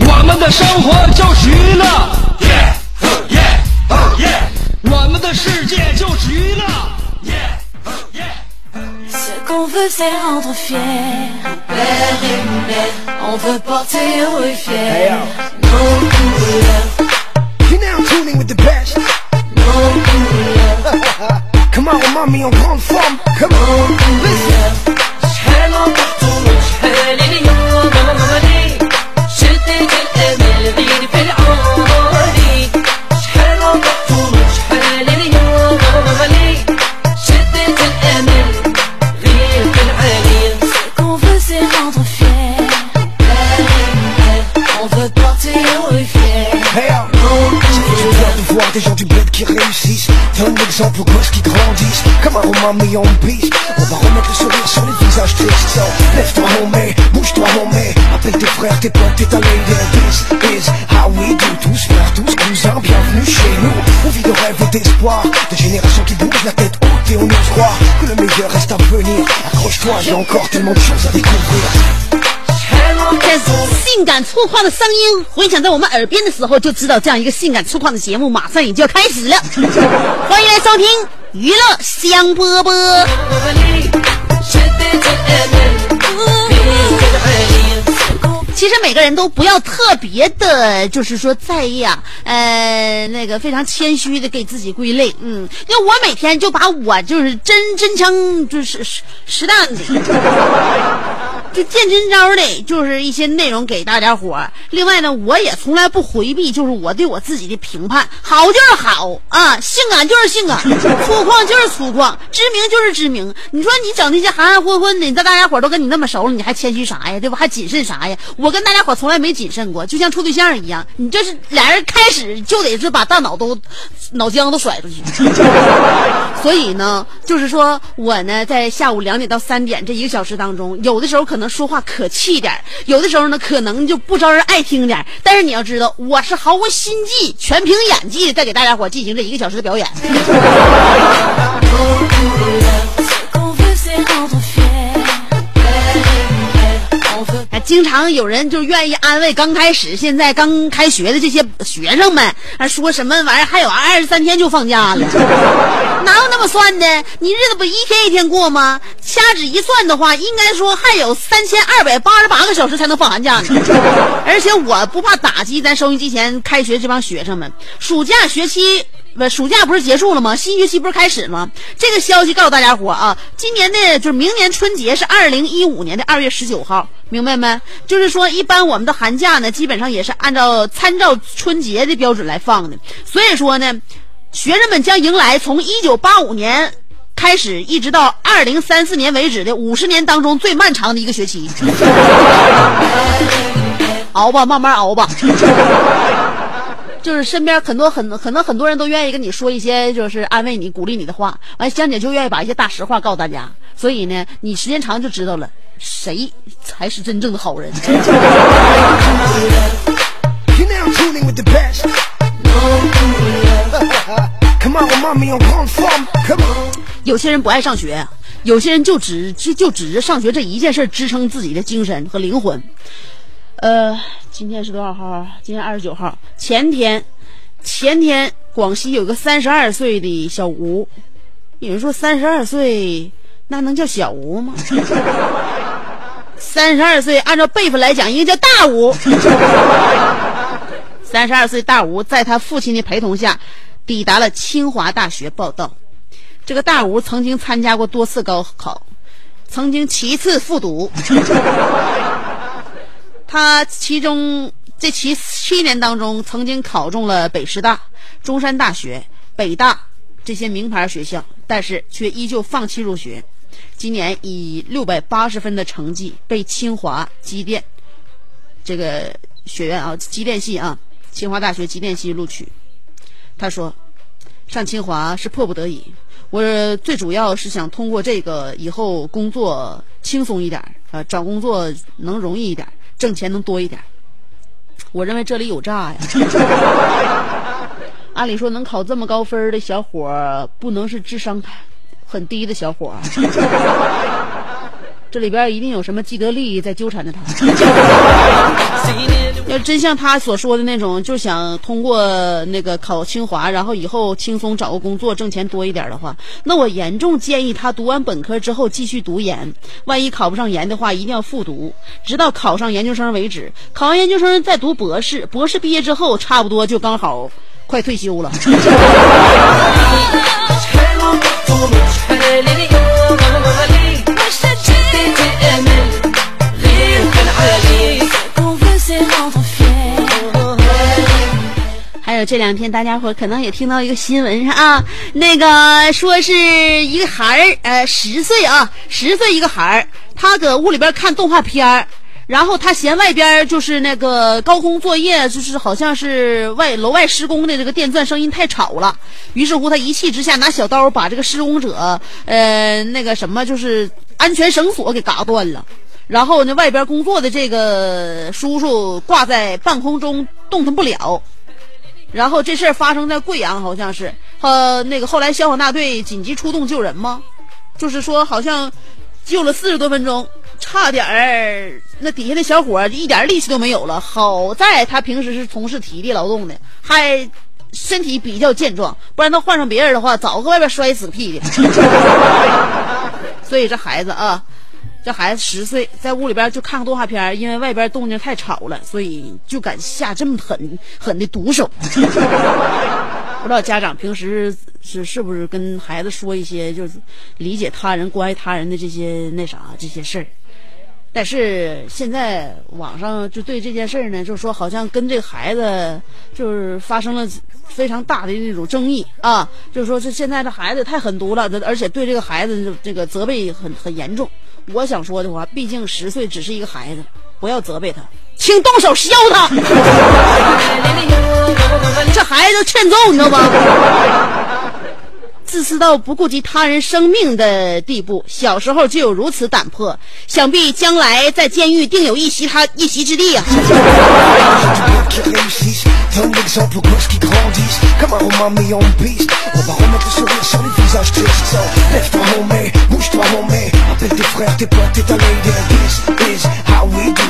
我们的生活就是娱乐，我们的世界就是娱乐。Ce qu'on veut c'est rendre fier Père et mère On veut porter haut et fier Nos couleurs You're now tuning with the best. Nos couleurs Come on, mommy, en grande forme. Come on, listen. Aux gosses qui grandissent. Comme un roman mis en piste. On va remettre le sourire sur les visages tristes. Lève-toi, homie. Bouge-toi, homie. Appelle tes frères, tes potes, tes lady. This is how we do. Tous frères, tous cousins. Bienvenue chez nous. On vit de rêves et d'espoir. Des générations qui bougent la tête haute et on ose croire que le meilleur reste à venir. Accroche-toi, il y a encore tellement de choses à découvrir. 性感粗犷的声音回响在我们耳边的时候就知道这样一个性感粗犷的节目马上也就要开始了。欢迎来收听娱乐香波波。其实每个人都不要特别的就是说在意啊呃那个非常谦虚的给自己归类嗯。因为我每天就把我就是真真枪就是实实弹的就见真招的，就是一些内容给大家伙儿。另外呢，我也从来不回避，就是我对我自己的评判，好就是好啊，性感就是性感，粗犷就是粗犷，知名就是知名。你说你整那些含含混混的，你这大家伙都跟你那么熟了，你还谦虚啥呀？对吧？还谨慎啥呀？我跟大家伙从来没谨慎过，就像处对象一样，你这是俩人开始就得是把大脑都脑浆都甩出去。所以呢，就是说我呢，在下午两点到三点这一个小时当中，有的时候可能说话可气点有的时候呢可能就不招人爱听点但是你要知道，我是毫无心计，全凭演技在给大家伙进行这一个小时的表演。经常有人就愿意安慰刚开始、现在刚开学的这些学生们，啊，说什么玩意儿还有二十三天就放假了，哪有那么算的？你日子不一天一天过吗？掐指一算的话，应该说还有三千二百八十八个小时才能放寒假呢。而且我不怕打击咱收音机前开学这帮学生们，暑假学期。不，暑假不是结束了吗？新学期不是开始吗？这个消息告诉大家伙啊，今年的就是明年春节是二零一五年的二月十九号，明白没？就是说，一般我们的寒假呢，基本上也是按照参照春节的标准来放的。所以说呢，学生们将迎来从一九八五年开始一直到二零三四年为止的五十年当中最漫长的一个学期。熬吧，慢慢熬吧。就是身边很多很可能很多人都愿意跟你说一些就是安慰你、鼓励你的话，完香姐就愿意把一些大实话告诉大家。所以呢，你时间长就知道了谁才是真正的好人。有些人不爱上学，有些人就只就就指着上学这一件事支撑自己的精神和灵魂。呃，今天是多少号？今天二十九号。前天，前天广西有个三十二岁的小吴，有人说三十二岁那能叫小吴吗？三十二岁按照辈分来讲，应该叫大吴。三十二岁大吴在他父亲的陪同下，抵达了清华大学报道。这个大吴曾经参加过多次高考，曾经七次复读。他其中这七七年当中，曾经考中了北师大、中山大学、北大这些名牌学校，但是却依旧放弃入学。今年以六百八十分的成绩被清华机电这个学院啊，机电系啊，清华大学机电系录取。他说，上清华是迫不得已，我最主要是想通过这个以后工作轻松一点儿啊，找工作能容易一点，挣钱能多一点。我认为这里有诈呀。按理说，能考这么高分的小伙，不能是智商很低的小伙。这里边一定有什么既得利益在纠缠着他。要真像他所说的那种，就想通过那个考清华，然后以后轻松找个工作，挣钱多一点的话，那我严重建议他读完本科之后继续读研。万一考不上研的话，一定要复读，直到考上研究生为止。考完研究生再读博士，博士毕业之后，差不多就刚好快退休了。这两天大家伙可能也听到一个新闻上啊，那个说是一个孩儿，呃，十岁啊，十岁一个孩儿，他搁屋里边看动画片儿，然后他嫌外边就是那个高空作业，就是好像是外楼外施工的这个电钻声音太吵了，于是乎他一气之下拿小刀把这个施工者，呃，那个什么就是安全绳索给嘎断了。然后呢，外边工作的这个叔叔挂在半空中动弹不了，然后这事儿发生在贵阳，好像是，呃，那个后来消防大队紧急出动救人吗？就是说好像救了四十多分钟，差点儿那底下的小伙儿一点力气都没有了。好在他平时是从事体力劳动的，还身体比较健壮，不然他换上别人的话，早搁外边摔死屁的。所以这孩子啊。这孩子十岁，在屋里边就看个动画片，因为外边动静太吵了，所以就敢下这么狠狠的毒手。不知道家长平时是是不是跟孩子说一些就是理解他人、关爱他人的这些那啥这些事儿。但是现在网上就对这件事儿呢，就说好像跟这个孩子就是发生了非常大的那种争议啊，就是说这现在这孩子太狠毒了，而且对这个孩子这个责备很很严重。我想说的话，毕竟十岁只是一个孩子，不要责备他，请动手削他。这孩子欠揍，你知道吗？自私到不顾及他人生命的地步，小时候就有如此胆魄，想必将来在监狱定有一席他一席之地啊！homie. Tes frères, tes potes. This is how we do.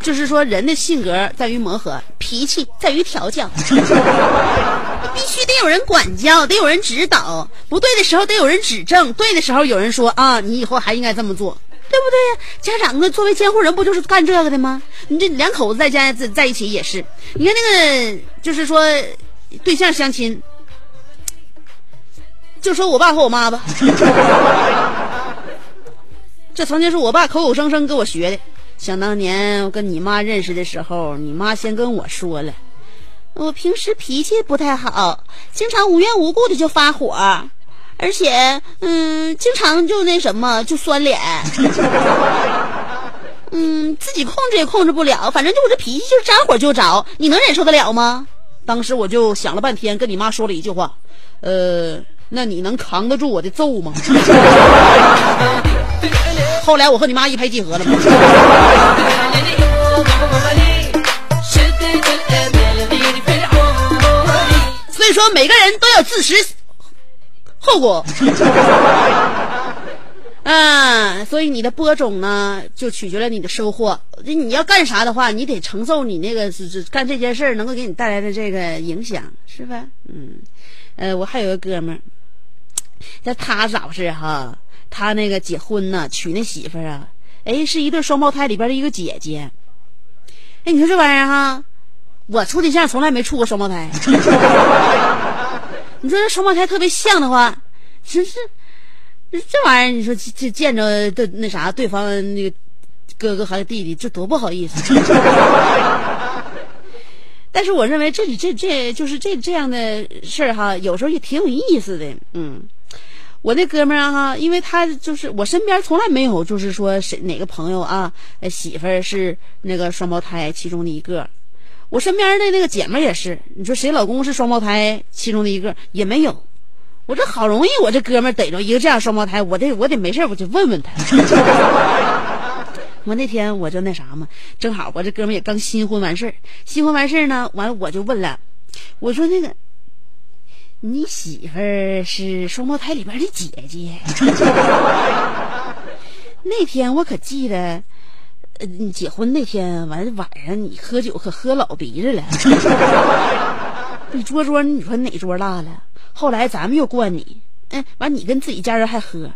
就是说，人的性格在于磨合，脾气在于调教。必须得有人管教，得有人指导，不对的时候得有人指正，对的时候有人说啊，你以后还应该这么做，对不对呀？家长呢，作为监护人，不就是干这个的吗？你这两口子在家在在一起也是，你看那个就是说对象相亲，就说我爸和我妈吧，这曾经是我爸口口声声跟我学的。想当年我跟你妈认识的时候，你妈先跟我说了，我平时脾气不太好，经常无缘无故的就发火，而且嗯经常就那什么就酸脸。嗯自己控制也控制不了反正就我这脾气就是沾火就着。你能忍受得了吗？当时我就想了半天跟你妈说了一句话呃那你能扛得住我的揍吗？后来我和你妈一拍即合了 所以说每个人都要自食后果。啊，所以你的播种呢，就取决了你的收获。你要干啥的话，你得承受你那个是是干这件事能够给你带来的这个影响，是吧？嗯，呃，我还有个哥们儿，那他咋回事哈？他那个结婚呢，娶那媳妇儿啊，哎，是一对双胞胎里边的一个姐姐。哎，你说这玩意儿哈，我处对象从来没处过双胞胎。你说这双胞胎特别像的话，真是这玩意儿，你说这这见着的那啥对方那个哥哥还是弟弟，这多不好意思。但是我认为这这这就是这这样的事儿哈，有时候也挺有意思的。嗯，我那哥们儿哈，因为他就是我身边从来没有就是说谁哪个朋友啊，媳妇儿是那个双胞胎其中的一个。我身边的那个姐们儿也是，你说谁老公是双胞胎其中的一个也没有。我这好容易我这哥们逮着一个这样双胞胎，我得我得没事我就问问他。我那天我就那啥嘛，正好我这哥们也刚新婚完事儿，新婚完事儿呢，完了我就问了，我说那个，你媳妇儿是双胞胎里边的姐姐？那天我可记得，你结婚那天完晚上你喝酒可喝老鼻子了，你桌桌你说哪桌落了？后来咱们又灌你，嗯，完你跟自己家人还喝，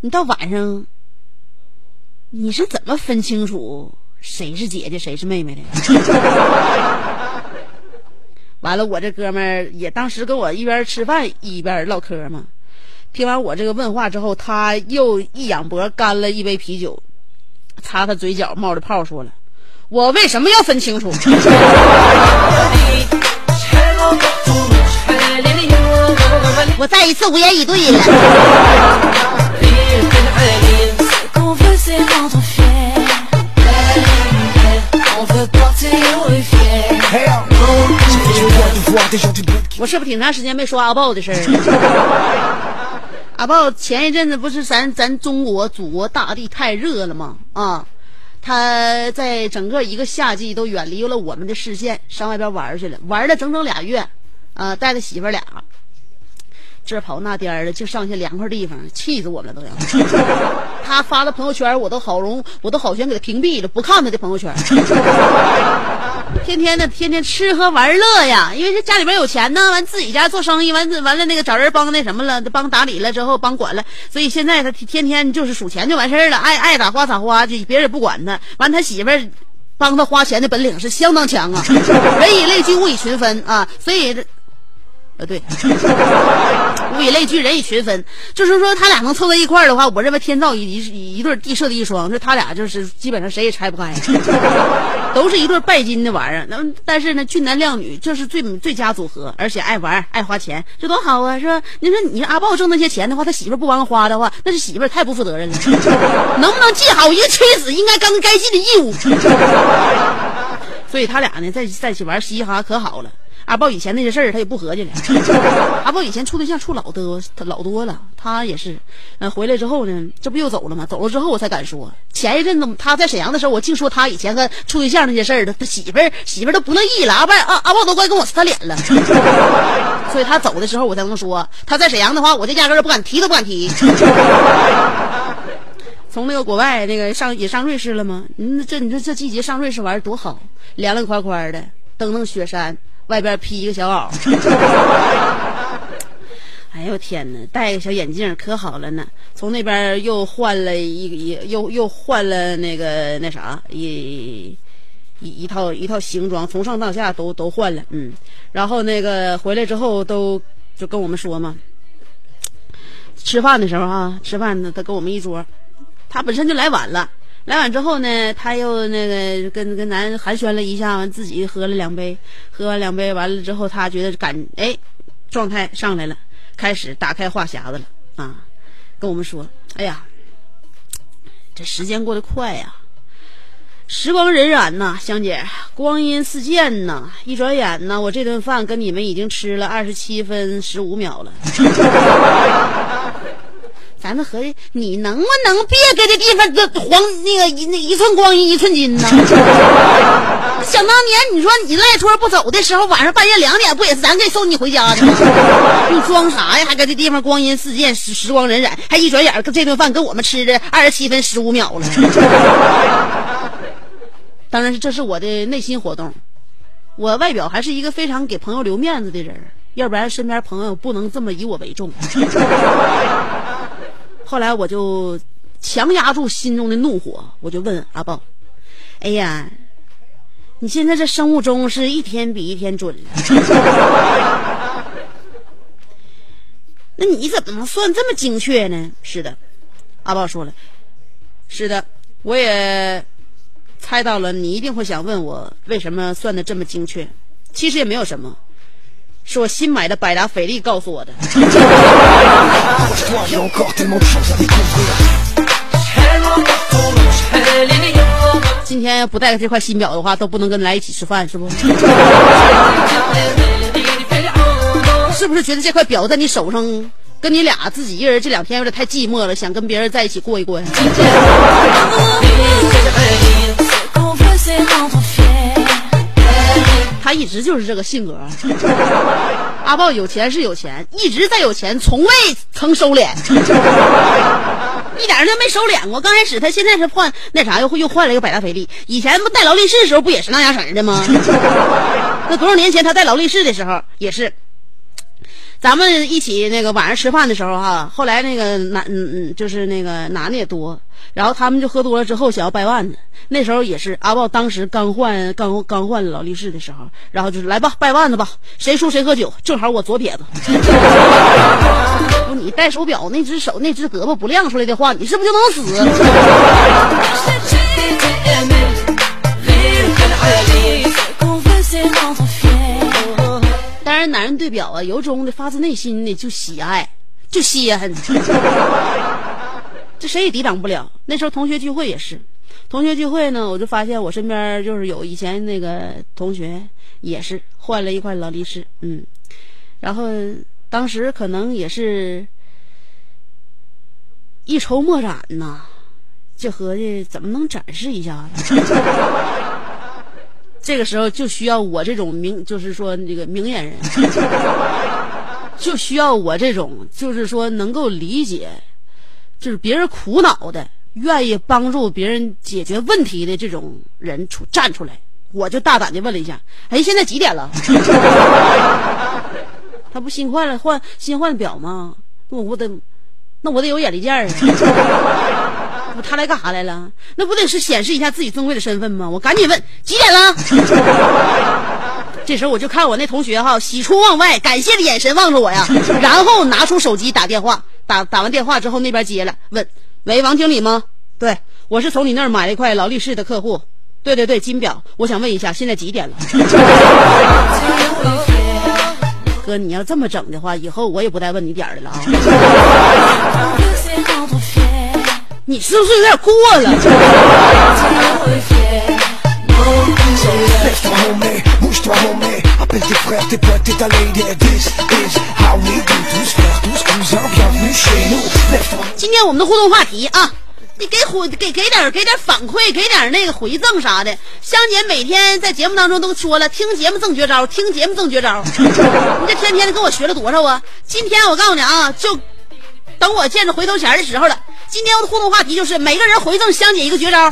你到晚上。你是怎么分清楚谁是姐姐谁是妹妹的？完了，我这哥们儿也当时跟我一边吃饭一边唠嗑嘛。听完我这个问话之后，他又一仰脖干了一杯啤酒，擦擦嘴角冒着泡说了：“我为什么要分清楚？” 我再一次无言以对了。我是不是挺长时间没说阿豹的事儿？阿豹前一阵子不是咱咱中国祖国大地太热了吗？啊，他在整个一个夏季都远离了我们的视线，上外边玩去了，玩了整整俩月，啊，带着媳妇俩，这跑那颠的，就上些凉快地方，气死我们了都要。他发的朋友圈，我都好容，我都好想给他屏蔽了，不看他的朋友圈。天天的，天天吃喝玩乐呀，因为这家里边有钱呢，完自己家做生意，完完了那个找人帮那什么了，帮打理了之后帮管了，所以现在他天天就是数钱就完事儿了，爱爱咋花咋花，就别人也不管他。完他媳妇儿帮他花钱的本领是相当强啊，人以类聚，物以群分啊，所以。呃，对，物以类聚，人以群分，就是说他俩能凑在一块儿的话，我认为天造一一对地设的一双，这他俩就是基本上谁也拆不开，都是一对拜金的玩意儿。那但是呢，俊男靓女，这是最最佳组合，而且爱玩爱花钱，这多好啊，是吧？你说你阿豹挣那些钱的话，他媳妇不帮他花的话，那是媳妇太不负责任了。能不能尽好一个妻子应该刚该尽的义务？所以他俩呢，在在一起玩嘻嘻哈哈可好了。阿豹以前那些事儿他也不合计了。阿豹以前处对象处老多，他老多了。他也是，嗯，回来之后呢，这不又走了吗？走了之后我才敢说。前一阵子他在沈阳的时候，我净说他以前和处对象那些事儿，他他媳妇儿媳妇儿都不乐意了。阿豹阿阿豹都快跟我撕脸了。所以他走的时候我才能说，他在沈阳的话，我就压根儿不敢提都不敢提。从那个国外那个上也上瑞士了吗？嗯，这你说这季节上瑞士玩多好，凉凉快快的，登登雪山，外边披一个小袄。哎呦天哪，戴个小眼镜可好了呢。从那边又换了一，一又又换了那个那啥一一一套一套行装，从上到下都都换了。嗯，然后那个回来之后都就跟我们说嘛，吃饭的时候哈、吃饭呢，他跟我们一桌。他本身就来晚了，来晚之后呢，他又那个跟跟咱寒暄了一下，完自己喝了两杯，喝完两杯完了之后，他觉得感哎状态上来了，开始打开话匣子了啊，跟我们说，哎呀，这时间过得快呀，时光荏苒呐，香姐，光阴似箭呐，一转眼呢，我这顿饭跟你们已经吃了二十七分十五秒了。咱们合计，你能不能别给这地方这黄那个一那一寸光阴一寸金呢？想当年，你说你赖托不走的时候，晚上半夜两点，不也是咱给送你回家的吗？你装啥呀？还搁这地方光阴似箭，时时光荏苒，还一转眼这顿饭跟我们吃的二十七分十五秒了。当然是这是我的内心活动，我外表还是一个非常给朋友留面子的人，要不然身边朋友不能这么以我为重。后来我就强压住心中的怒火，我就问阿豹：“哎呀，你现在这生物钟是一天比一天准了。那你怎么能算这么精确呢？是的，阿豹说了，是的，我也猜到了，你一定会想问我为什么算的这么精确。其实也没有什么，是我新买的百达翡丽告诉我的。今天要不带着这块新表的话都不能跟你来一起吃饭是不？是不是觉得这块表在你手上跟你俩自己一个人这两天有点太寂寞了想跟别人在一起过一过呀？他一直就是这个性格。阿豹有钱是有钱，一直在有钱，从未曾收敛，一点都没收敛过。刚开始他现在是换那啥，又又换了一个百达翡丽。以前不戴劳力士的时候不也是那样式的吗？那多少年前他戴劳力士的时候也是。咱们一起那个晚上吃饭的时候哈，后来那个男嗯嗯，就是那个男的也多，然后他们就喝多了之后想要掰腕子，那时候也是阿豹当时刚换刚刚换劳力士的时候，然后就是来吧掰腕子吧，谁输谁喝酒，正好我左撇子。不，你戴手表那只手那只胳膊不亮出来的话，你是不是就能死？对表啊，由衷的发自内心的就喜爱，就稀罕，这谁也抵挡不了。那时候同学聚会也是，同学聚会呢，我就发现我身边就是有以前那个同学也是换了一块劳力士，嗯，然后当时可能也是一筹莫展呐，就合计怎么能展示一下子。这个时候就需要我这种明，就是说这个明眼人，就需要我这种，就是说能够理解，就是别人苦恼的，愿意帮助别人解决问题的这种人出站出来。我就大胆的问了一下，哎，现在几点了？他不新换了换新换表吗？那我得，那我得有眼力见儿啊。不，他来干啥来了？那不得是显示一下自己尊贵的身份吗？我赶紧问几点了。这时候我就看我那同学哈，喜出望外，感谢的眼神望着我呀，然后拿出手机打电话，打打完电话之后那边接了，问：“喂，王经理吗？对，我是从你那儿买了一块劳力士的客户。对对对，金表，我想问一下，现在几点了？哥，你要这么整的话，以后我也不带问你点儿的了啊。你是不是有点过了？今天我们的互动话题啊，你给回给给点给点反馈，给点那个回赠啥的。香姐每天在节目当中都说了，听节目赠绝招，听节目赠绝招。你这天天的跟我学了多少啊？今天我告诉你啊，就等我见着回头钱的时候了。今天的互动话题就是每个人回赠香姐一个绝招，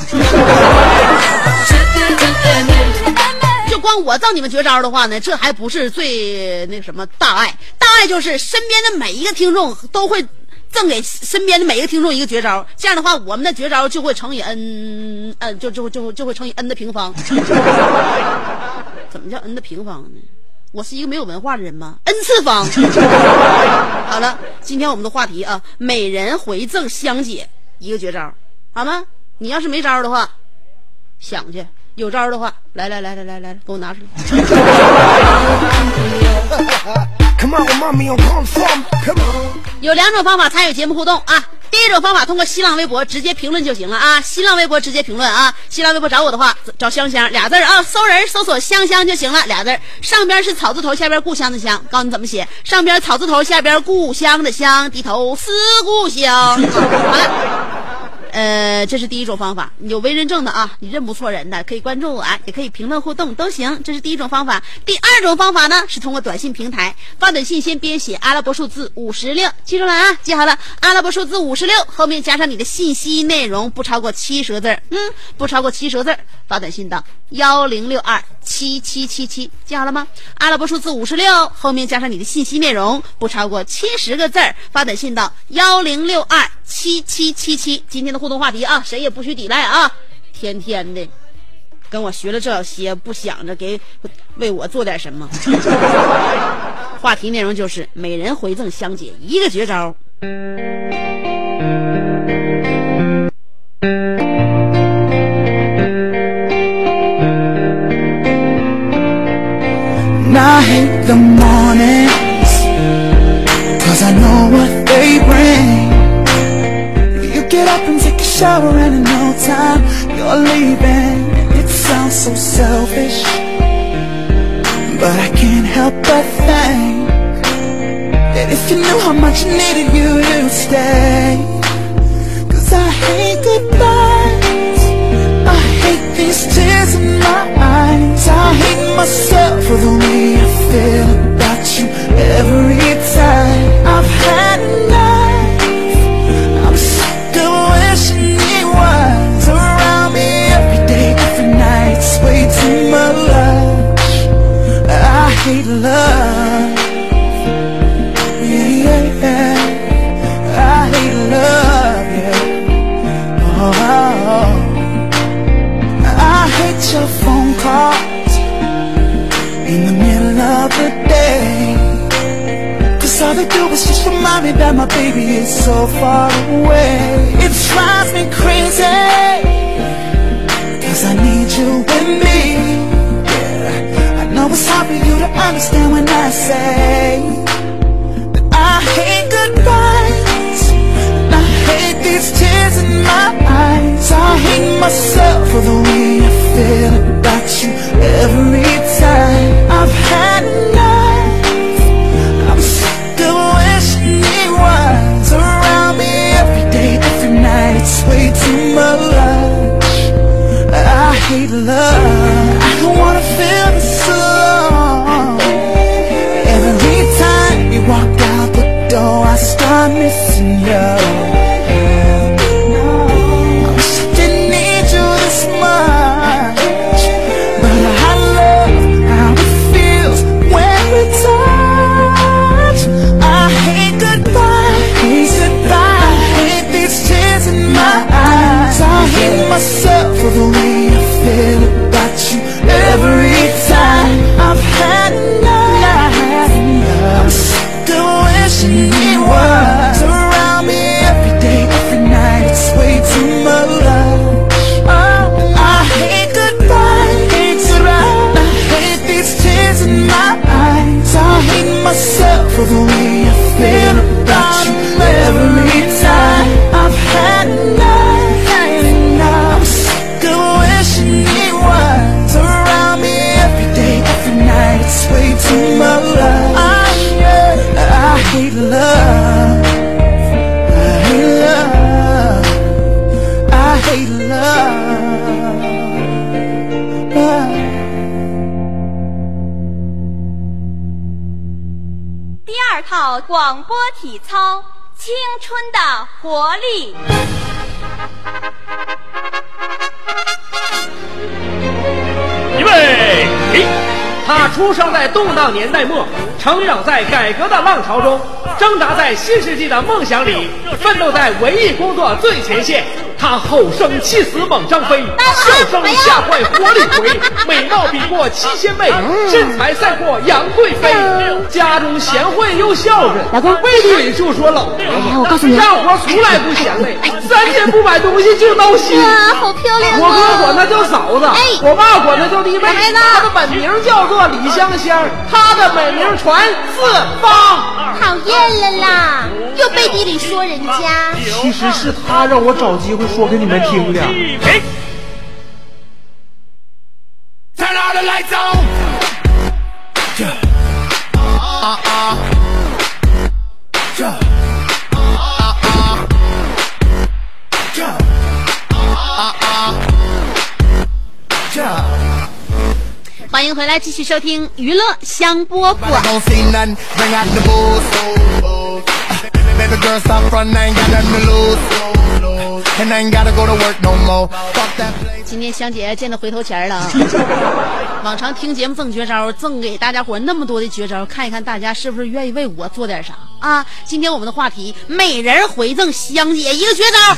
就光我赠你们绝招的话呢，这还不是最那什么大爱，大爱就是身边的每一个听众都会赠给身边的每一个听众一个绝招，这样的话，我们的绝招就会乘以 n，n 就就就就会乘以 n 的平方，怎么叫 n 的平方呢？我是一个没有文化的人吗？n 次方。好了，今天我们的话题啊，每人回赠香姐一个绝招，好吗？你要是没招的话，想去；有招的话，来来来来来来，给我拿出来。有两种方法参与节目互动啊。第一种方法通过新浪微博直接评论就行了啊，新浪微博直接评论啊，新浪微博找我的话找香香俩字儿啊，搜人搜索香香就行了，俩字儿，上边是草字头，下边故乡的乡，告诉你怎么写，上边草字头，下边故乡的乡，低头思故乡。好了。呃，这是第一种方法，有为人证的啊，你认不错人的，可以关注我，啊，也可以评论互动都行。这是第一种方法。第二种方法呢，是通过短信平台发短信，先编写阿拉伯数字五十六，记住了啊，记好了，阿拉伯数字五十六后面加上你的信息内容，不超过七十个字，嗯，不超过七十个字，发短信到幺零六二七七七七，记好了吗？阿拉伯数字五十六后面加上你的信息内容，不超过七十个字，发短信到幺零六二七七七七。今天的互动话题啊，谁也不许抵赖啊！天天的跟我学了这些，不想着给为我做点什么。话题内容就是每人回赠香姐一个绝招。And I hate the mornings Cause I know what they bring shower and in no time You're leaving. It sounds so selfish But I can't help but think That if you knew how much I needed you, you'd stay. Cause I hate goodbyes. I hate these tears in my eyes. I hate myself for the way I feel about you every time. I've had enough hate love 动荡年代末，成长在改革的浪潮中，挣扎在新世纪的梦想里，奋斗在文艺工作最前线。他吼声气死猛张飞，笑声吓坏活李逵，美貌比过七仙妹，身材赛过杨贵妃。家中贤惠又孝顺，老公背地里就说老婆哎我告诉你干活从来不嫌累，三天不买东西就闹心。哇，好漂亮我哥啊！管她叫嫂子，哎我爸管她叫弟妹。孩子她的本名叫做李香香，她的美名传四方。讨厌了啦，又背地里说人家。其实是他让我找机会说给你们听的。Turn all the lights on. Yeah. Yeah. 欢迎回来，继续收听娱乐香饽饽。今天香姐见到回头钱了啊！往常听节目赠绝招，赠给大家伙那么多的绝招，看一看大家是不是愿意为我做点啥啊？今天我们的话题，每人回赠香姐一个绝招。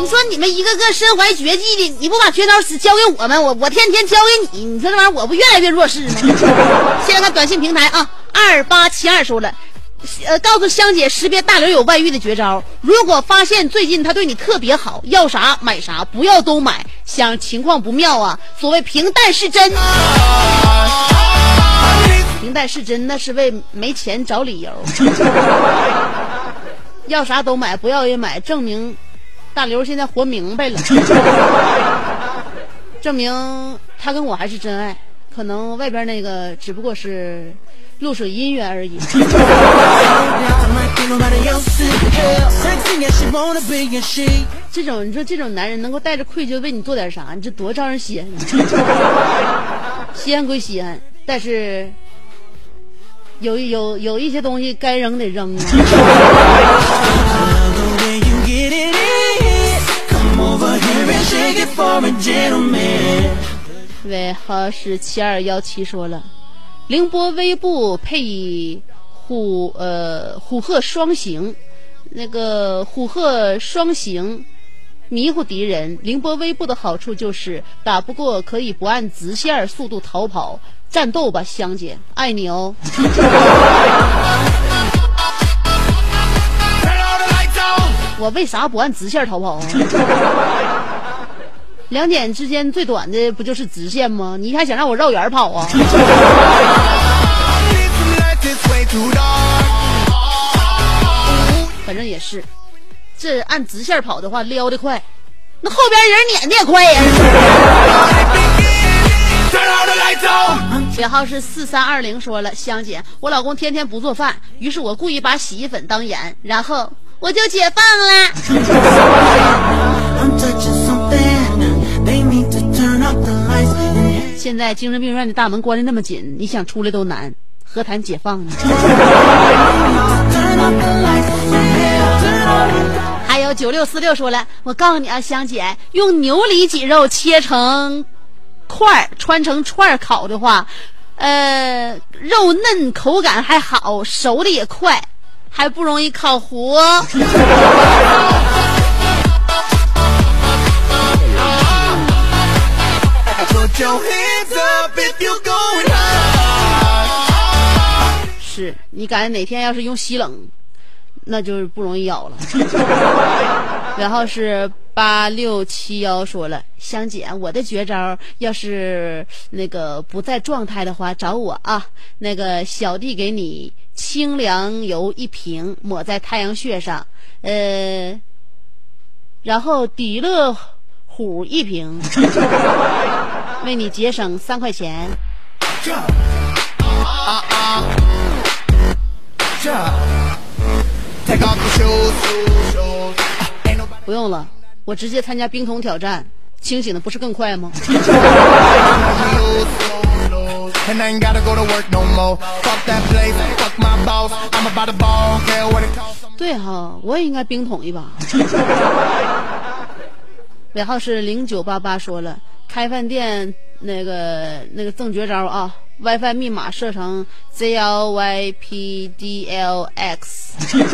你说你们一个个身怀绝技的，你不把绝招交给我们，我我天天交给你，你说这玩意儿我不越来越弱势吗？先看短信平台啊，二八七二说了。呃，告诉香姐识别大刘有外遇的绝招。如果发现最近他对你特别好，要啥买啥，不要都买。想情况不妙啊，所谓平淡是真，平淡是真，那是为没钱找理由。要啥都买，不要也买，证明大刘现在活明白了，证明他跟我还是真爱，可能外边那个只不过是露水姻缘而已。这种你说这种男人能够带着愧疚为你做点啥，你这多招 人稀罕！稀罕归稀罕，但是有有有一些东西该扔得扔啊。尾号是七二幺七说了，凌波微步配虎呃虎鹤双形，那个虎鹤双形迷糊敌人。凌波微步的好处就是打不过可以不按直线速度逃跑，战斗吧，香姐，爱你哦。我为啥不按直线逃跑啊？两点之间最短的不就是直线吗？你还想让我绕远跑啊？反正也是，这按直线跑的话撩的快，那后边人撵的也快呀。尾号是四三二零，说了，香姐，我老公天天不做饭，于是我故意把洗衣粉当盐，然后我就解放了。现在精神病院的大门关的那么紧，你想出来都难，何谈解放呢？还有九六四六说了，我告诉你啊，香姐，用牛里脊肉切成块儿，穿成串儿烤的话，呃，肉嫩，口感还好，熟的也快，还不容易烤糊。是你感觉哪天要是用吸冷，那就是不容易咬了。然后是八六七幺说了，香姐，我的绝招要是那个不在状态的话，找我啊。那个小弟给你清凉油一瓶，抹在太阳穴上，呃，然后迪乐虎一瓶，为你节省三块钱。不用了，我直接参加冰桶挑战，清醒的不是更快吗？对哈，我也应该冰桶一把。尾号是零九八八，说了，开饭店那个那个赠绝招啊，WiFi 密码设成 ZLYPDLX。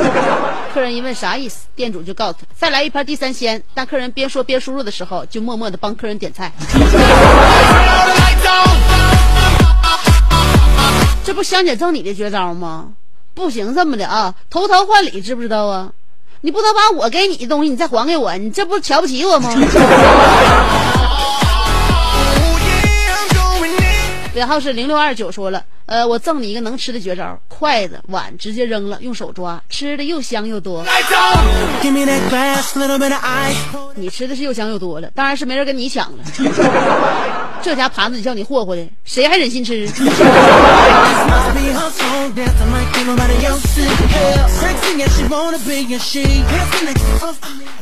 客人一问啥意思，店主就告诉他，再来一盘地三鲜。但客人边说边输入的时候，就默默的帮客人点菜。这不香姐赠你的绝招吗？不行这么的啊，投桃换李，知不知道啊？你不能把我给你的东西你再还给我，你这不瞧不起我吗？尾号是零六二九，说了，呃，我赠你一个能吃的绝招，筷子碗直接扔了，用手抓，吃的又香又多。你吃的是又香又多了，当然是没人跟你抢了。这家盘子叫你霍霍的，谁还忍心吃？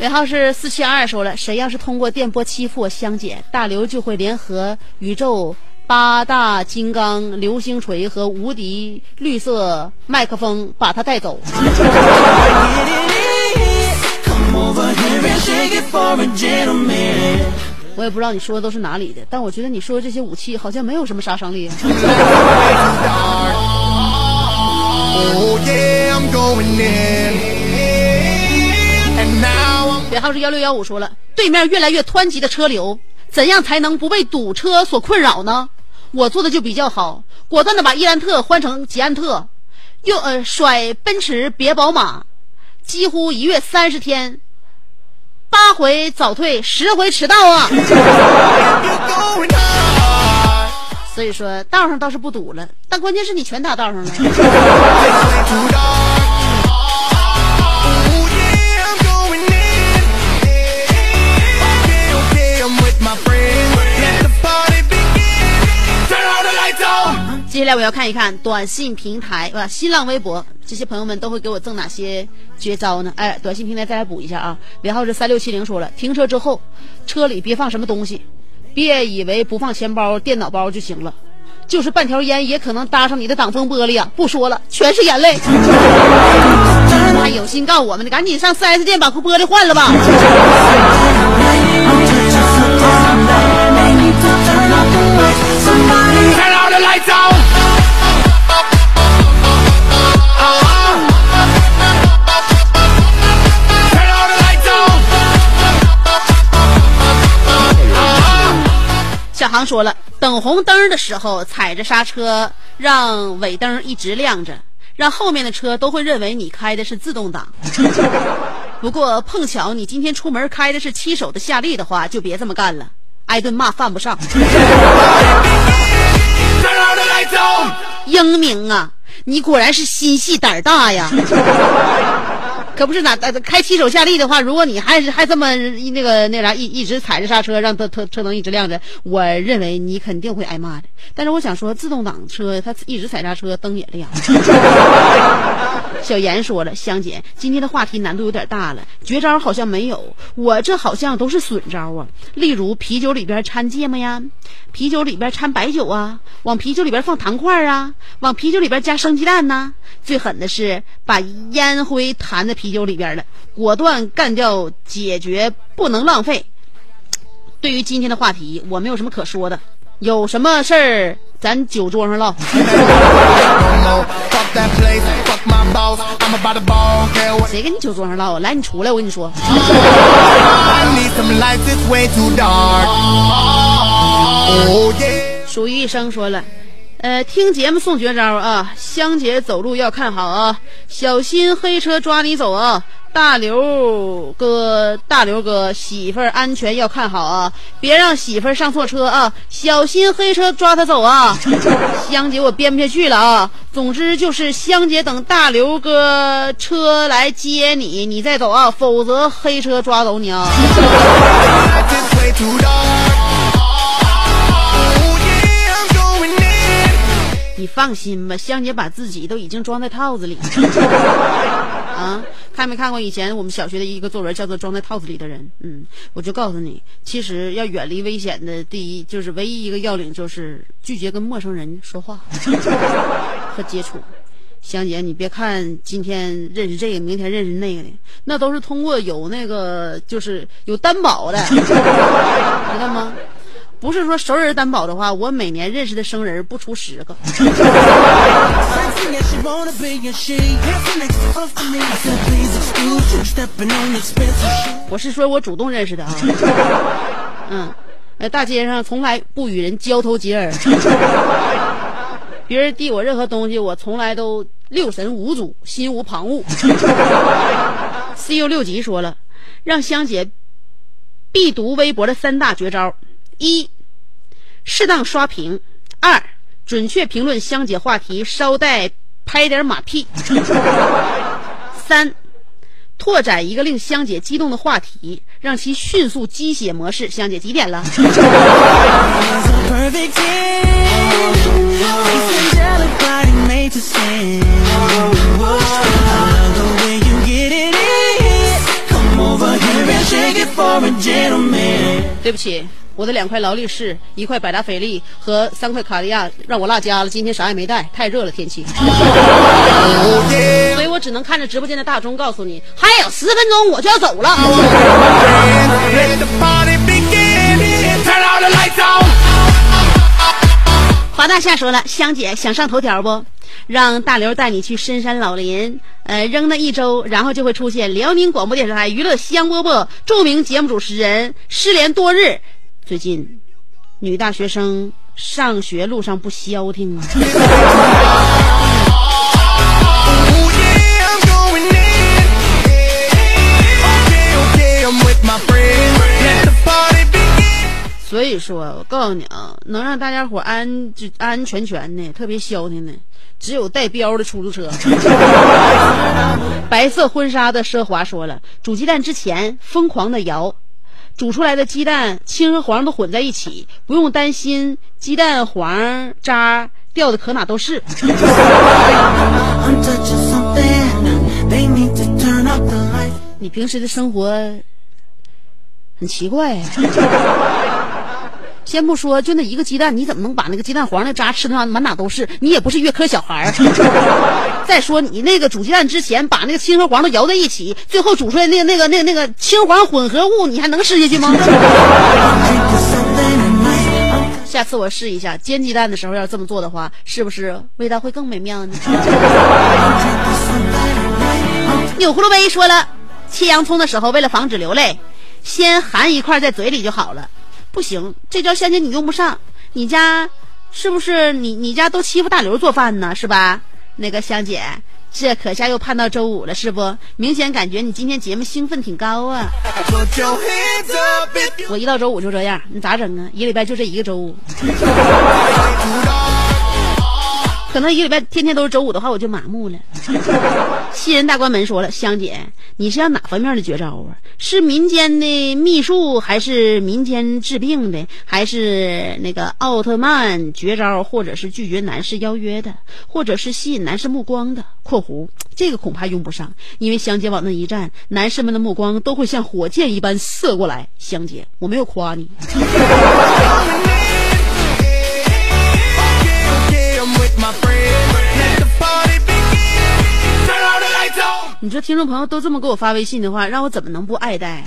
尾号是四七二，说了，谁要是通过电波欺负我香姐，大刘就会联合宇宙。八大金刚、流星锤和无敌绿色麦克风把他带走。我也不知道你说的都是哪里的，但我觉得你说的这些武器好像没有什么杀伤力。尾号是幺六幺五说了，对面越来越湍急的车流，怎样才能不被堵车所困扰呢？我做的就比较好，果断的把伊兰特换成捷安特，又呃甩奔驰别宝马，几乎一月三十天，八回早退，十回迟到啊！所以说道上倒是不堵了，但关键是你全打道上了。接下来我要看一看短信平台吧，新浪微博这些朋友们都会给我赠哪些绝招呢？哎，短信平台再来补一下啊，尾号是三六七零说了，停车之后车里别放什么东西，别以为不放钱包、电脑包就行了，就是半条烟也可能搭上你的挡风玻璃啊！不说了，全是眼泪。还有心告我们的，赶紧上 4S 店把玻璃换了吧。小航说了，等红灯的时候踩着刹车，让尾灯一直亮着，让后面的车都会认为你开的是自动挡。不过碰巧你今天出门开的是七手的夏利的话，就别这么干了，挨顿骂犯不上。英明啊，你果然是心细胆大呀！可不是哪呃开七手下力的话，如果你还是还这么那个那啥一一直踩着刹车，让它车车灯一直亮着，我认为你肯定会挨骂的。但是我想说，自动挡车它一直踩刹车，灯也亮。小严说了，香姐，今天的话题难度有点大了，绝招好像没有，我这好像都是损招啊。例如啤酒里边掺芥末呀，啤酒里边掺白酒啊，往啤酒里边放糖块啊，往啤酒里边加生鸡蛋呐、最狠的是把烟灰弹在啤酒里边了，果断干掉，解决不能浪费。对于今天的话题，我没有什么可说的，有什么事儿咱酒桌上唠。No, fuck that place, fuck my boss. I'm about to ball, care what. 谁跟你酒桌上唠啊？来，你出来，我跟你说。I need some lights, it's way too dark. Oh yeah. 属于一生说了，呃，听节目送绝招啊！香姐走路要看好啊，小心黑车抓你走啊！大刘哥，大刘哥，媳妇儿安全要看好啊，别让媳妇儿上错车啊！小心黑车抓她走啊！香姐，我编不下去了啊！总之就是香姐等大刘哥车来接你，你再走啊，否则黑车抓走你啊！你放心吧，香姐把自己都已经装在套子里。啊，看没看过以前我们小学的一个作文，叫做《装在套子里的人》？嗯，我就告诉你，其实要远离危险的第一，就是唯一一个要领，就是拒绝跟陌生人说话和接触。香姐，你别看今天认识这个，明天认识那个的，那都是通过有那个就是有担保的，知道吗？不是说熟人担保的话，我每年认识的生人不出十个。我是说我主动认识的啊，嗯，在，大街上从来不与人交头接耳，别人递我任何东西，我从来都六神无主，心无旁骛。CU 六级说了，让香姐必读微博的三大绝招：一、适当刷屏；二、准确评论香姐话题，捎带拍点马屁；三、拓展一个令香姐激动的话题，让其迅速鸡血模式。香姐几点了.对不起，我的两块劳力士、一块百达翡丽和三块卡地亚让我落家了，今天啥也没带，太热了天气，所以我只能看着直播间的大钟告诉你，还有十分钟我就要走了。华大夏说了，香姐想上头条不？让大刘带你去深山老林，呃，扔那一周，然后就会出现辽宁广播电视台娱乐香饽饽著名节目主持人，失联多日，最近女大学生上学路上不消停啊。所以说，我告诉你啊，能让大家伙安就安安全全的，特别消停的，只有带标的出租车。白色婚纱的奢华说了，煮鸡蛋之前疯狂的摇，煮出来的鸡蛋清和黄都混在一起，不用担心鸡蛋黄渣掉的可哪都是。你平时的生活很奇怪、先不说，就那一个鸡蛋，你怎么能把那个鸡蛋黄那渣吃的满哪都是？你也不是月科小孩儿。再说你那个煮鸡蛋之前，把那个青和黄都摇在一起，最后煮出来那个那个那个那个青黄混合物，你还能吃下去吗？下次我试一下煎鸡蛋的时候，要这么做的话，是不是味道会更美妙呢？钮葫芦杯说了，切洋葱的时候，为了防止流泪，先含一块在嘴里就好了。不行，这招香姐你用不上。你家是不是你你家都欺负大刘做饭呢？是吧？那个香姐，这可下又盼到周五了，是不？明显感觉你今天节目兴奋挺高啊。我一到周五就这样，你咋整啊？一礼拜就这一个周五。可能一个礼拜天天都是周五的话，我就麻木了。新人大关门说了，香姐，你是要哪方面的绝招啊？是民间的秘术，还是民间治病的，还是那个奥特曼绝招，或者是拒绝男士邀约的，或者是吸引男士目光的？（括弧这个恐怕用不上，因为香姐往那一站，男士们的目光都会像火箭一般射过来。香姐，我没有夸你。你说听众朋友都这么给我发微信的话，让我怎么能不爱戴？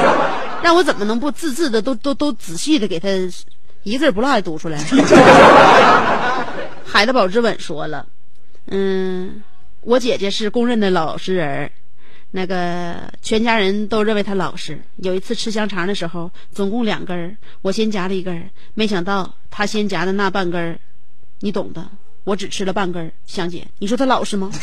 让我怎么能不字字的都都都仔细的给他一字不落的读出来？海的宝之吻说了，嗯，我姐姐是公认的老实人，那个全家人都认为她老实。有一次吃香肠的时候，总共两根儿，我先夹了一根儿，没想到她先夹的那半根儿，你懂的，我只吃了半根儿。香姐，你说她老实吗？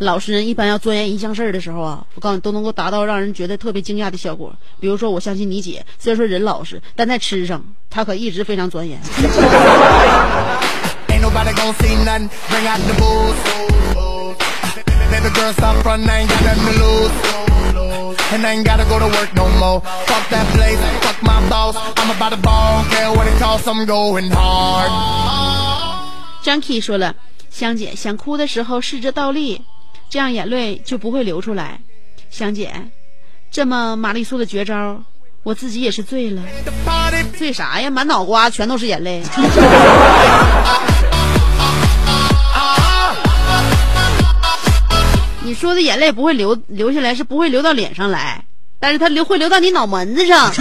老实人一般要钻研一项事儿的时候啊，我告诉你都能够达到让人觉得特别惊讶的效果。比如说，我相信你姐，虽然说人老实，但在吃上她可一直非常钻研。Junkie 说了。香姐想哭的时候试着倒立，这样眼泪就不会流出来。香姐，这么玛丽苏的绝招，我自己也是醉了。醉啥呀？满脑瓜全都是眼泪。你说的眼泪不会流流下来，是不会流到脸上来，但是它流会流到你脑门子上。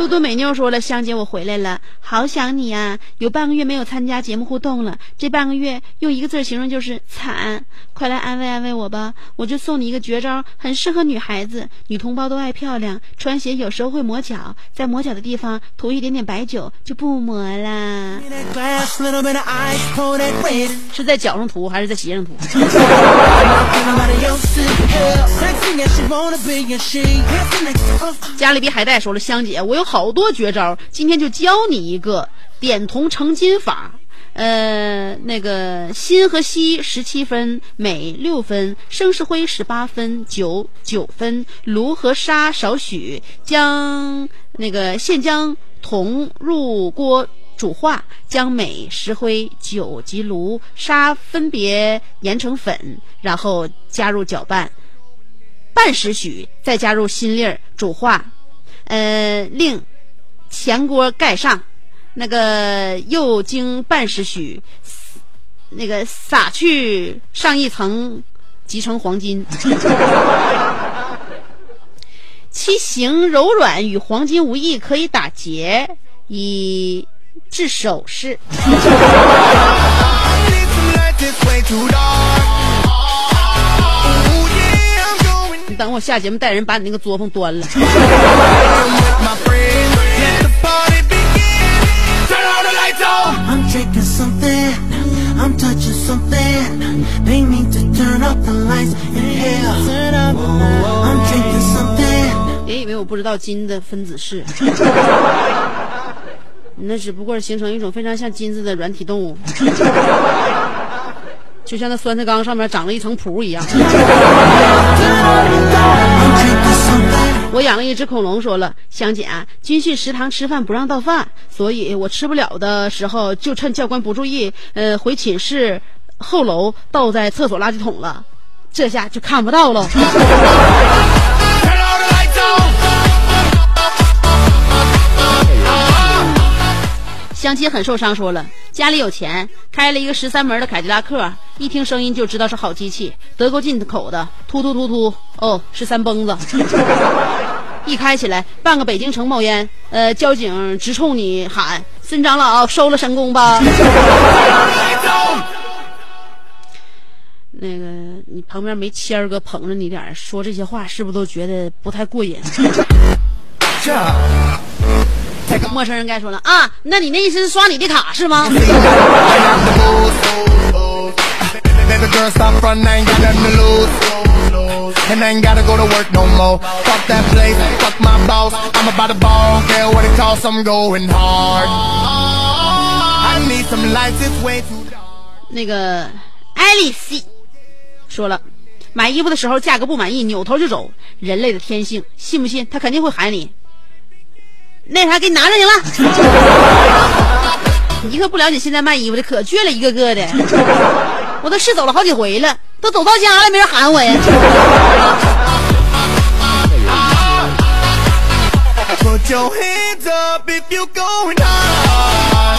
嘟嘟美妞说了：“香姐，我回来了，好想你呀、有半个月没有参加节目互动了，这半个月用一个字形容就是惨。快来安慰安慰我吧，我就送你一个绝招，很适合女孩子。女同胞都爱漂亮，穿鞋有时候会磨脚，在磨脚的地方涂一点点白酒就不磨啦。是在脚上涂还是在鞋上涂加勒比海带说了，香姐，我有好多绝招，今天就教你一个点铜成金法。呃，那个锌和锡十七分，镁六分，生石灰十八分，酒九分，炉和沙少许，将那个现将铜入锅煮化，将镁、石灰、酒及炉、沙分别研成粉，然后加入搅拌。半时许，再加入新粒儿煮化，呃，令前锅盖上，那个又经半时许，那个撒去上一层，即成黄金。其形柔软，与黄金无异，可以打结，以制首饰。等我下节目带人把你那个作坊端了。别以为我不知道金的分子式，你 那只不过是形成一种非常像金子的软体动物。就像那酸菜缸上面长了一层蹼一样。我养了一只恐龙，说了，香姐啊，军训食堂吃饭不让倒饭，所以我吃不了的时候就趁教官不注意，呃，回寝室后楼倒在厕所垃圾桶了，这下就看不到了。相亲很受伤，说了家里有钱，开了一个十三门的凯迪拉克，一听声音就知道是好机器，德国进口的，突突突突，哦，十三蹦子。一开起来，半个北京城冒烟，呃，交警直冲你喊：“孙长老，收了神功吧！” 那个，你旁边没谦儿哥捧着你点，说这些话是不是都觉得不太过瘾？陌生人该说了啊，那你那意思是刷你的卡是吗？Baby girl, stop running, I ain't got nothing to lose. And I ain't gotta go to work no more. Fuck that place, fuck my boss. I'm about to ball, care what it costs, I'm going hard. I need some lights, it's way too dark. 那个艾丽西说了，买衣服的时候价格不满意，扭头就走，人类的天性，信不信？他肯定会喊你，那啥，给你拿着去了。你可不了解现在卖衣服的可倔了，一个个的，我都试走了好几回了，都走到家了，没人喊我呀。Put your hands up if you're going hard.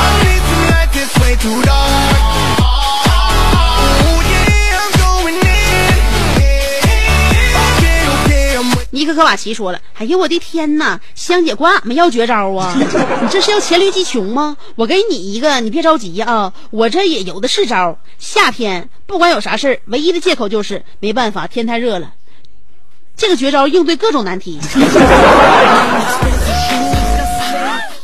I need some lights, it's way too dark. Okay, I'm with 尼可可瓦奇说了：“哎呦我的天哪，香姐管俺们要绝招啊！你这是要黔驴技穷吗？我给你一个，你别着急啊，我这也有的是招。夏天不管有啥事儿，唯一的借口就是没办法，天太热了。这个绝招应对各种难题。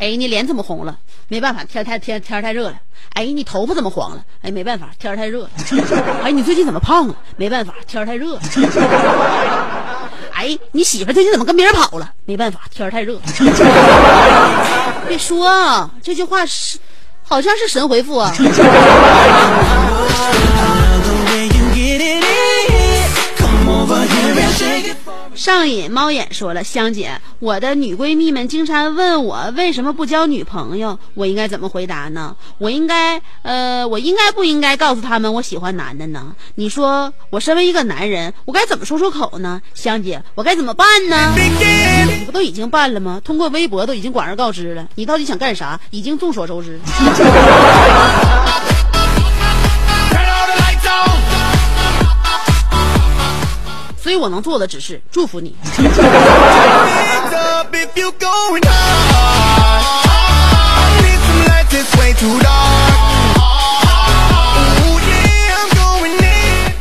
哎，你脸怎么红了？没办法，天太天天太热了。哎，你头发怎么黄了？哎，没办法，天太热了。哎，你最近怎么胖了？没办法，天太热了。哎，你媳妇最近怎么跟别人跑了？没办法，天太热。别说，这句话是好像是神回复啊。上瘾猫眼说了，香姐，我的女闺蜜们经常问我为什么不交女朋友，我应该怎么回答呢？我应该，呃，我应该不应该告诉她们我喜欢男的呢？你说我身为一个男人，我该怎么说出口呢？香姐，我该怎么办呢？你不都已经办了吗？通过微博都已经广而告之了，你到底想干啥？已经众所周知。以我能做的只是祝福你。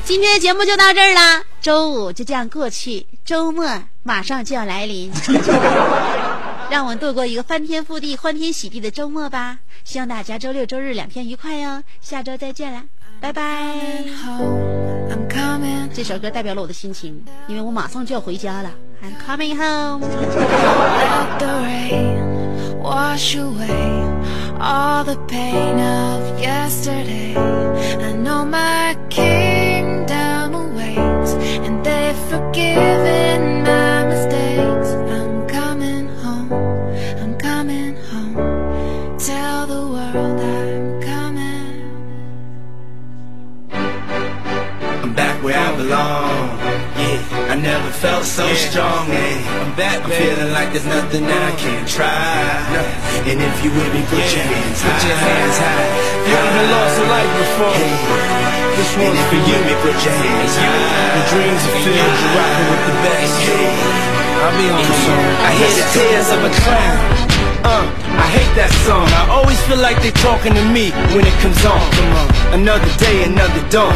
今天的节目就到这儿啦，周五就这样过去，周末马上就要来临，让我们度过一个翻天覆地、欢天喜地的周末吧。希望大家周六周日两天愉快哟，下周再见啦，拜拜。这首歌代表了我的心情，因为我马上就要回家了。I'm coming home。I. Yeah, I never felt so strong. Yeah, I'm back, I'm feeling like there's nothing that I can't try. And if you with me, put your hands high. Put your hands high. You ever lost a life before? This And one's for you me, put your hands high. The dreams are filled, you're rocking with the best. I'll be on the song. I hear the tears of a clown. Uh, I hate that song. I always feel like they're talking to me when it comes on. Come on. Another day, another dawn.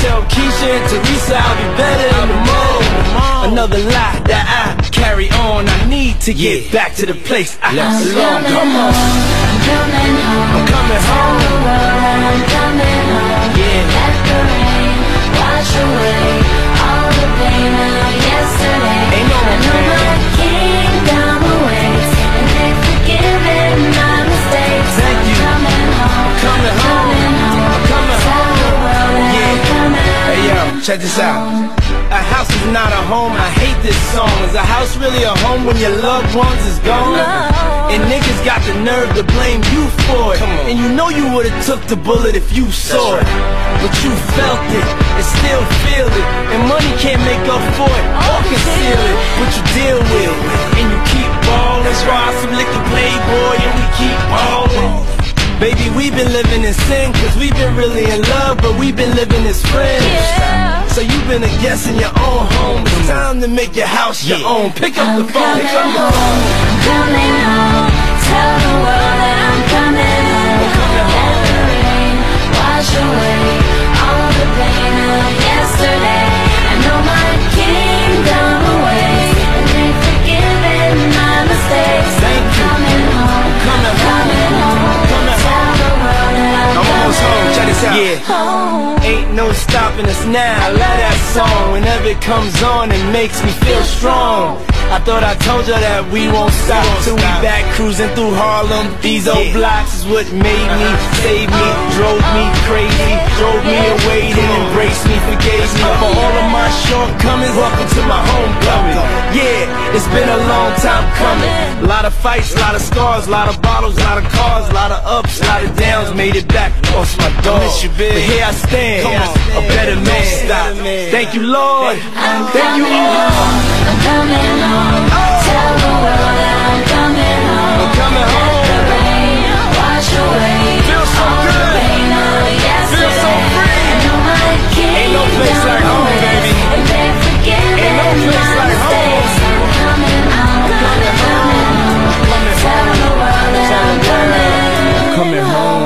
Tell Keisha and Teresa I'll be better in the morning. Another lie that I carry on. I need to get back to the place I belong. Come on. I'm coming home. I'm coming home. Tell the world I'm coming home. Yeah. Let the rain wash away all the pain of yesterday. Ain't no know pain. Check this out. A house is not a home. I hate this song. Is a house really a home when your loved ones is gone? And niggas got the nerve to blame you for it. And you know you would've took the bullet if you saw it. But you felt it and still feel it. And money can't make up for it or oh, conceal it. But you deal with it. And you keep ballin'. Try some liquor playboy and we keep ballin'. Baby, we've been living in sin Cause we've been really in love But we've been living as friends So you've been a guest in your own home It's time to make your house your own Pick up the phone, the phone I'm coming home. Tell the world that I'm coming home. Let the rain wash away all the pain of yesterday. I know my kingdom awaits, and they've forgiven my mistakes. Thank you. Coming home. Coming Coming home. Coming Tell the world that I'm, I'm almost home, out coming home. Ain't no stopping us now. I love that song. Whenever it comes on, it makes me feel strong. I thought I told you that we won't stop till we back cruising through Harlem. These old blocks is what made me, saved me, drove me crazy, drove me away, then embraced me, forgave me for all of my shortcomings. Welcome to my homecoming. Yeah, it's been a long time coming. A lot of fights, a lot of scars, a lot of bottles, a lot of cars, a lot of ups, a lot of downs. Made it back, lost my dog yes, you been? But here I stand, Come on. a better man. Stop. Thank you, Lord. I'm Thank you, Lord. I'm coming home. Tell the world that I'm coming home. I'm coming home. Let the rain wash away. All. The of yesterday. And no I'm coming home. I'm coming home. Tell the world that I'm coming. I'm coming home.